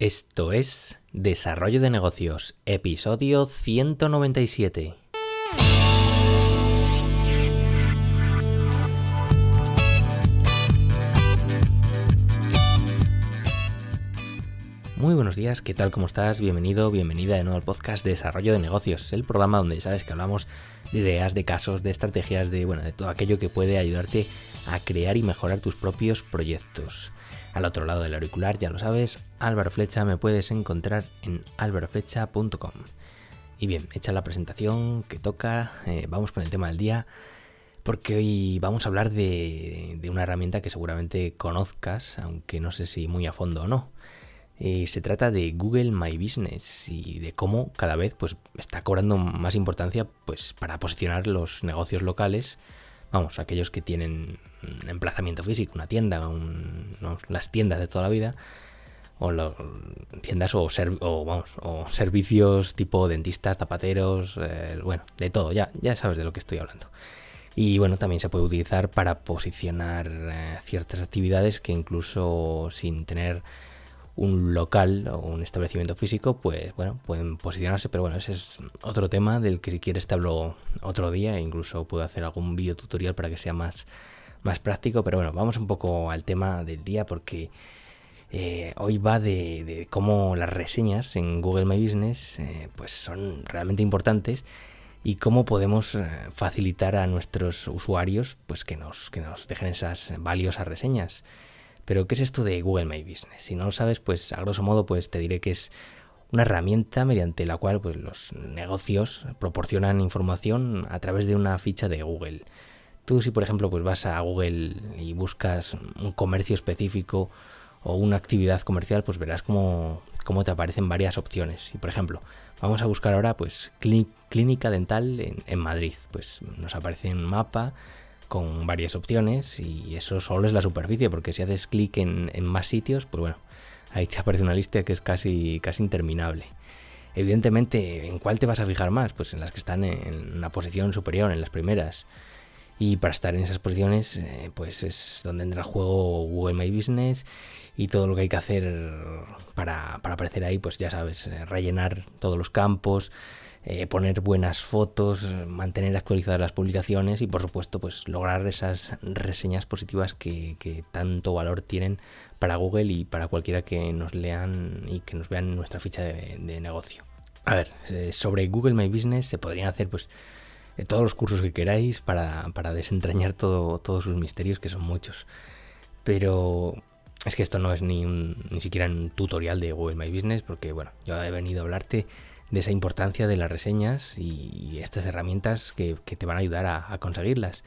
Esto es Desarrollo de Negocios, episodio 197. Muy buenos días, ¿qué tal? ¿Cómo estás? Bienvenido, bienvenida de nuevo al podcast Desarrollo de Negocios, el programa donde sabes que hablamos de ideas, de casos, de estrategias, de bueno, de todo aquello que puede ayudarte a crear y mejorar tus propios proyectos. Al otro lado del auricular, ya lo sabes, Álvaro Flecha me puedes encontrar en álvaroflecha.com. Y bien, hecha la presentación que toca, eh, vamos con el tema del día, porque hoy vamos a hablar de, una herramienta que seguramente conozcas, aunque no sé si muy a fondo o no. Eh, se trata de Google My Business y de cómo cada vez pues, está cobrando más importancia pues, para posicionar los negocios locales vamos, aquellos que tienen un emplazamiento físico, una tienda, las tiendas de toda la vida, o tiendas o, vamos, o servicios tipo dentistas, zapateros, eh, bueno, de todo, ya, ya sabes de lo que estoy hablando. Y bueno, también se puede utilizar para posicionar eh, ciertas actividades que incluso sin tener un local o un establecimiento físico, pues bueno, pueden posicionarse, pero bueno, ese es otro tema del que si quieres te hablo otro día, e incluso puedo hacer algún vídeo tutorial para que sea más, más práctico, pero bueno, vamos un poco al tema del día porque eh, hoy va de, cómo las reseñas en Google My Business eh, pues son realmente importantes y cómo podemos eh, facilitar a nuestros usuarios pues que nos, que nos dejen esas valiosas reseñas. Pero, ¿qué es esto de Google My Business? Si no lo sabes, pues a grosso modo, pues te diré que es una herramienta mediante la cual pues, los negocios proporcionan información a través de una ficha de Google. Tú si por ejemplo pues vas a Google y buscas un comercio específico o una actividad comercial, pues verás cómo, te aparecen varias opciones. Y por ejemplo, vamos a buscar ahora pues clínica dental en, en Madrid. Pues nos aparece un mapa con varias opciones y eso solo es la superficie, porque si haces clic en, más sitios, pues bueno, ahí te aparece una lista que es casi, casi interminable. Evidentemente, ¿en cuál te vas a fijar más? Pues en las que están en una posición superior, en las primeras. Y para estar en esas posiciones, eh, pues es donde entra el juego Google My Business y todo lo que hay que hacer para, para aparecer ahí, pues ya sabes, eh, rellenar todos los campos, eh, poner buenas fotos, mantener actualizadas las publicaciones y por supuesto pues lograr esas reseñas positivas que, tanto valor tienen para Google y para cualquiera que nos lean y que nos vean nuestra ficha de, negocio. A ver, eh, sobre Google My Business se podrían hacer pues eh, todos los cursos que queráis para, desentrañar todo, todos sus misterios, que son muchos. Pero es que esto no es ni, ni siquiera un tutorial de Google My Business, porque bueno, yo he venido a hablarte de esa importancia de las reseñas y estas herramientas que, te van a ayudar a, conseguirlas.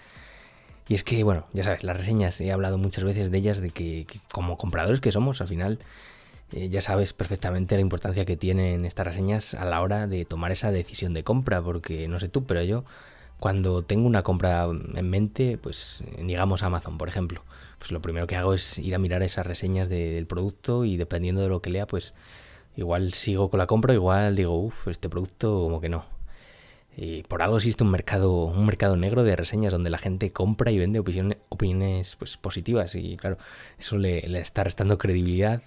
Y es que, bueno, ya sabes, las reseñas, he hablado muchas veces de ellas, de que, como compradores que somos, al final, eh, ya sabes perfectamente la importancia que tienen estas reseñas a la hora de tomar esa decisión de compra, porque no sé tú, pero yo cuando tengo una compra en mente, pues digamos Amazon, por ejemplo, pues lo primero que hago es ir a mirar esas reseñas del producto y dependiendo de lo que lea, pues Igual sigo con la compra, igual digo, uff, este producto como que no. Y por algo existe un mercado, un mercado negro de reseñas donde la gente compra y vende opiniones, opiniones pues, positivas. Y claro, eso le, está restando credibilidad.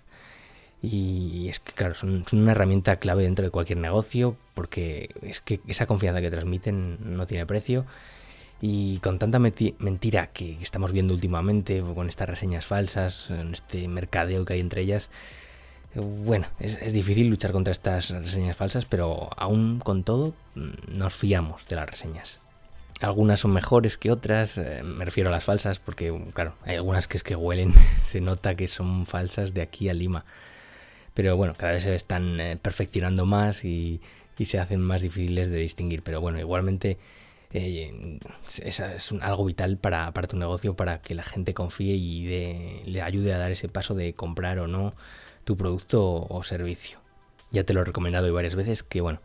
Y es que, claro, son, una herramienta clave dentro de cualquier negocio porque es que esa confianza que transmiten no tiene precio. Y con tanta mentira que estamos viendo últimamente, con estas reseñas falsas, en este mercadeo que hay entre ellas, bueno, es, difícil luchar contra estas reseñas falsas, pero aún con todo mm, nos fiamos de las reseñas. Algunas son mejores que otras, eh, me refiero a las falsas, porque claro, hay algunas que es que huelen, se nota que son falsas de aquí a Lima. Pero bueno, cada vez se están eh, perfeccionando más y, se hacen más difíciles de distinguir. Pero bueno, igualmente eh, es, algo vital para, para, tu negocio, para que la gente confíe y le ayude a dar ese paso de comprar o no tu producto o servicio. Ya te lo he recomendado varias veces que, bueno,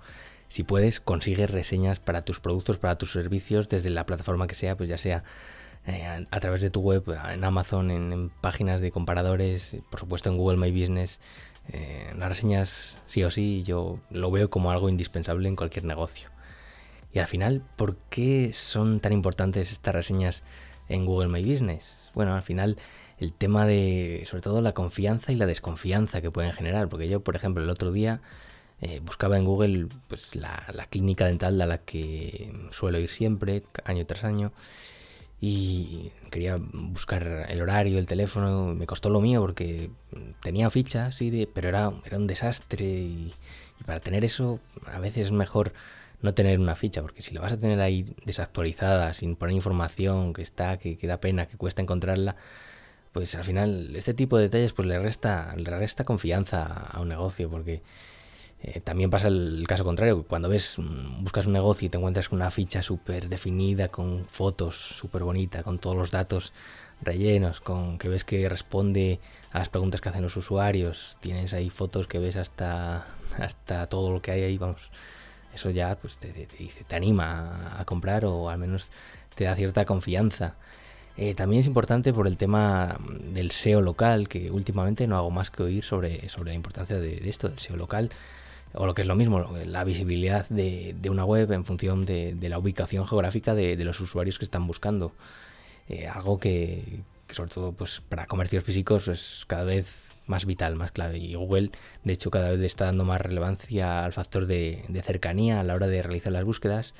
si puedes, consigue reseñas para tus productos, para tus servicios, desde la plataforma que sea, pues ya sea eh, a, través de tu web, en Amazon, en, páginas de comparadores, por supuesto en Google My Business. Eh, las reseñas, sí o sí, yo lo veo como algo indispensable en cualquier negocio. Y al final, ¿por qué son tan importantes estas reseñas en Google My Business? Bueno, al final el tema de, sobre todo, la confianza y la desconfianza que pueden generar. Porque yo, por ejemplo, el otro día eh, buscaba en Google pues, la, clínica dental a la que suelo ir siempre, año tras año, y quería buscar el horario, el teléfono, me costó lo mío porque tenía ficha, sí, de, pero era, era un desastre y, para tener eso a veces es mejor no tener una ficha, porque si la vas a tener ahí desactualizada, sin poner información que está, que, que da pena, que cuesta encontrarla, pues al final este tipo de detalles pues le resta, le resta confianza a un negocio, porque eh, también pasa el, caso contrario, cuando ves, mm, buscas un negocio y te encuentras con una ficha súper definida, con fotos súper bonita, con todos los datos rellenos, con que ves que responde a las preguntas que hacen los usuarios, tienes ahí fotos que ves hasta, hasta todo lo que hay ahí, vamos, eso ya pues te, te, anima a comprar o al menos te da cierta confianza. Eh, también es importante por el tema del SEO local, que últimamente no hago más que oír sobre, sobre la importancia de, de esto, del SEO local o lo que es lo mismo, la visibilidad de, una web en función de, la ubicación geográfica de, los usuarios que están buscando. Eh, algo que, sobre todo pues para comercios físicos es cada vez más vital, más clave. Y Google, de hecho, cada vez está dando más relevancia al factor de, cercanía a la hora de realizar las búsquedas.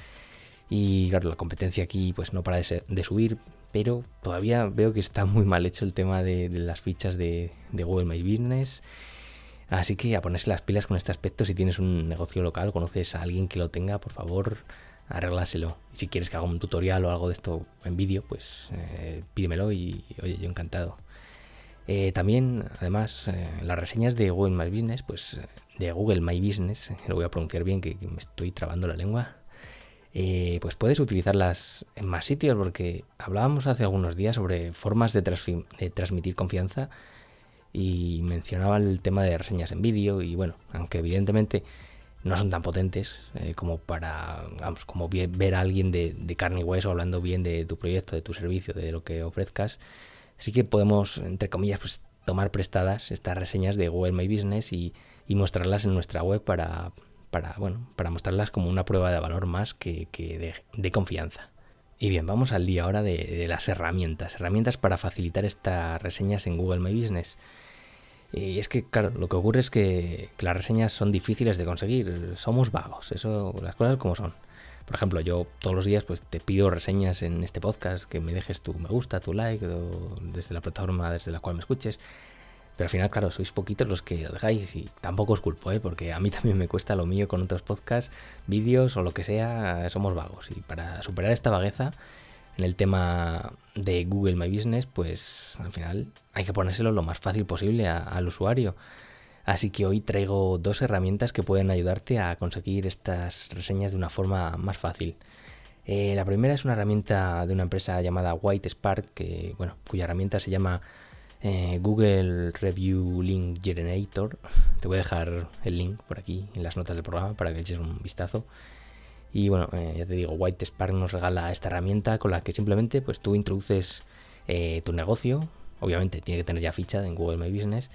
Y claro, la competencia aquí pues no para de, subir, pero todavía veo que está muy mal hecho el tema de, las fichas de, Google My Business Así que a ponerse las pilas con este aspecto, si tienes un negocio local, conoces a alguien que lo tenga, por favor, arrégláselo. Si quieres que haga un tutorial o algo de esto en vídeo, pues eh, pídemelo y, oye, yo encantado. Eh, también, además, eh, las reseñas de Google My Business, pues de Google My Business, lo voy a pronunciar bien, que, me estoy trabando la lengua, pues puedes utilizarlas en más sitios, porque hablábamos hace algunos días sobre formas de transmitir confianza y mencionaba el tema de reseñas en vídeo y bueno, aunque evidentemente no son tan potentes eh, como para, vamos, como ver a alguien de, carne y hueso hablando bien de tu proyecto, de tu servicio, de lo que ofrezcas, sí que podemos, entre comillas, pues, tomar prestadas estas reseñas de Google My Business y, mostrarlas en nuestra web para, para, bueno, para mostrarlas como una prueba de valor más que, de confianza. Y bien, vamos al día ahora de, las herramientas. Herramientas para facilitar estas reseñas en Google My Business. Y es que, claro, lo que ocurre es que, las reseñas son difíciles de conseguir. Somos vagos, eso, las cosas como son. Por ejemplo, yo todos los días pues te pido reseñas en este podcast, que me dejes tu me gusta, tu like, desde la plataforma desde la cual me escuches. Pero al final, claro, sois poquitos los que lo dejáis y tampoco os culpo, ¿eh? porque a mí también me cuesta lo mío con otros podcasts, vídeos o lo que sea, somos vagos. Y para superar esta vagueza en el tema de Google My Business, pues al final hay que ponérselo lo más fácil posible al usuario. Así que hoy traigo dos herramientas que pueden ayudarte a conseguir estas reseñas de una forma más fácil. Eh, la primera es una herramienta de una empresa llamada White Spark, que, bueno, cuya herramienta se llama eh, Google Review Link Generator. Te voy a dejar el link por aquí en las notas del programa para que eches un vistazo. Y bueno, eh, ya te digo, White Spark nos regala esta herramienta con la que simplemente pues tú introduces tu negocio. Obviamente tiene que tener ya ficha en Google My Business.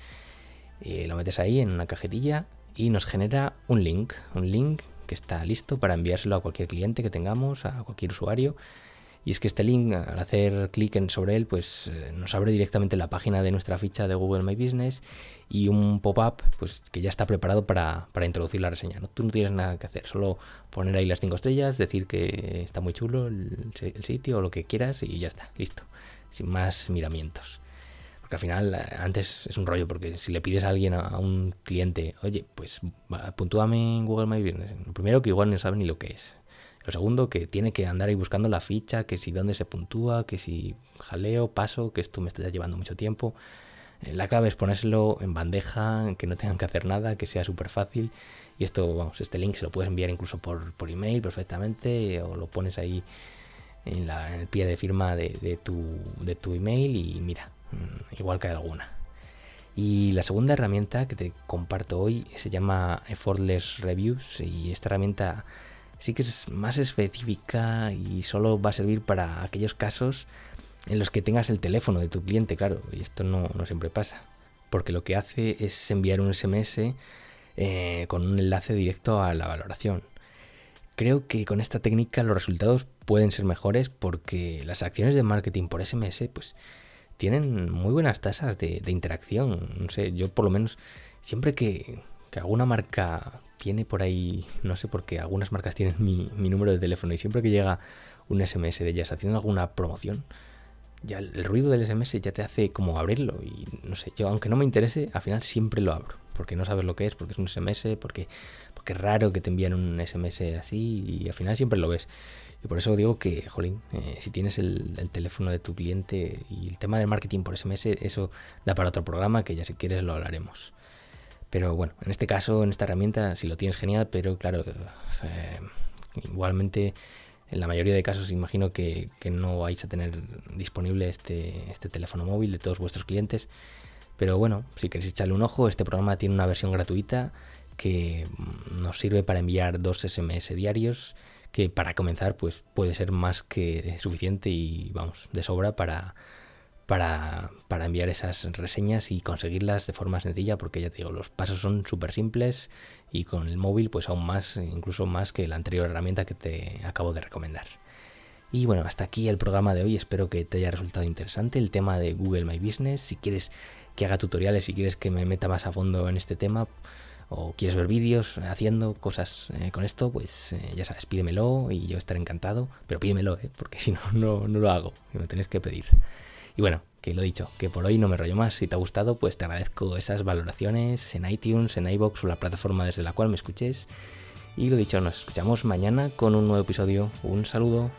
Lo metes ahí en una cajetilla y nos genera un link. Un link que está listo para enviárselo a cualquier cliente que tengamos, a cualquier usuario y es que este link, al hacer clic sobre él, pues eh, nos abre directamente la página de nuestra ficha de Google My Business y un pop-up pues, que ya está preparado para, introducir la reseña. ¿no? Tú no tienes nada que hacer, solo poner ahí las cinco estrellas, decir que está muy chulo el, sitio o lo que quieras y ya está, listo. Sin más miramientos. Al final, eh, antes es un rollo, porque si le pides a alguien, a, un cliente, oye, pues puntúame en Google My Business, lo primero que igual no sabe ni lo que es. Lo segundo, que tiene que andar ahí buscando la ficha, que si dónde se puntúa, que si jaleo, paso, que esto me está llevando mucho tiempo. Eh, la clave es ponérselo en bandeja, que no tengan que hacer nada, que sea súper fácil. Y esto, vamos, este link se lo puedes enviar incluso por, por email perfectamente, o lo pones ahí en, el pie de firma de, tu, de tu email y mira, igual que hay alguna. Y la segunda herramienta que te comparto hoy se llama Effortless Reviews y esta herramienta sí que es más específica y solo va a servir para aquellos casos en los que tengas el teléfono de tu cliente, claro, y esto no, siempre pasa, porque lo que hace es enviar un SMS eh, con un enlace directo a la valoración. Creo que con esta técnica los resultados pueden ser mejores porque las acciones de marketing por SMS pues tienen muy buenas tasas de, interacción. No sé, yo por lo menos siempre que, alguna marca tiene por ahí, no sé por qué, algunas marcas tienen mi, mi número de teléfono y siempre que llega un SMS de ellas haciendo alguna promoción, ya el, ruido del SMS ya te hace como abrirlo y no sé, yo aunque no me interese, al final siempre lo abro, porque no sabes lo que es, porque es un SMS, porque, porque es raro que te envíen un SMS así y al final siempre lo ves. Y por eso digo que, jolín, eh, si tienes el, teléfono de tu cliente y el tema del marketing por SMS, eso da para otro programa que ya si quieres lo hablaremos. Pero bueno, en este caso, en esta herramienta, si lo tienes genial, pero claro, eh, igualmente en la mayoría de casos imagino que, no vais a tener disponible este, este teléfono móvil de todos vuestros clientes. Pero bueno, si queréis echarle un ojo, este programa tiene una versión gratuita que nos sirve para enviar dos SMS diarios, que para comenzar pues puede ser más que suficiente y vamos, de sobra para, para, para enviar esas reseñas y conseguirlas de forma sencilla, porque ya te digo, los pasos son súper simples y con el móvil pues aún más, incluso más que la anterior herramienta que te acabo de recomendar. Y bueno, hasta aquí el programa de hoy, espero que te haya resultado interesante el tema de Google My Business, si quieres que haga tutoriales, si quieres que me meta más a fondo en este tema, o quieres ver vídeos haciendo cosas eh, con esto, pues eh, ya sabes, pídemelo y yo estaré encantado, pero pídemelo, eh, porque si no, no, lo hago, me lo tenéis que pedir. Y bueno, que lo he dicho, que por hoy no me rollo más. Si te ha gustado, pues te agradezco esas valoraciones en iTunes, en iBox o la plataforma desde la cual me escuches. Y lo dicho, nos escuchamos mañana con un nuevo episodio. Un saludo.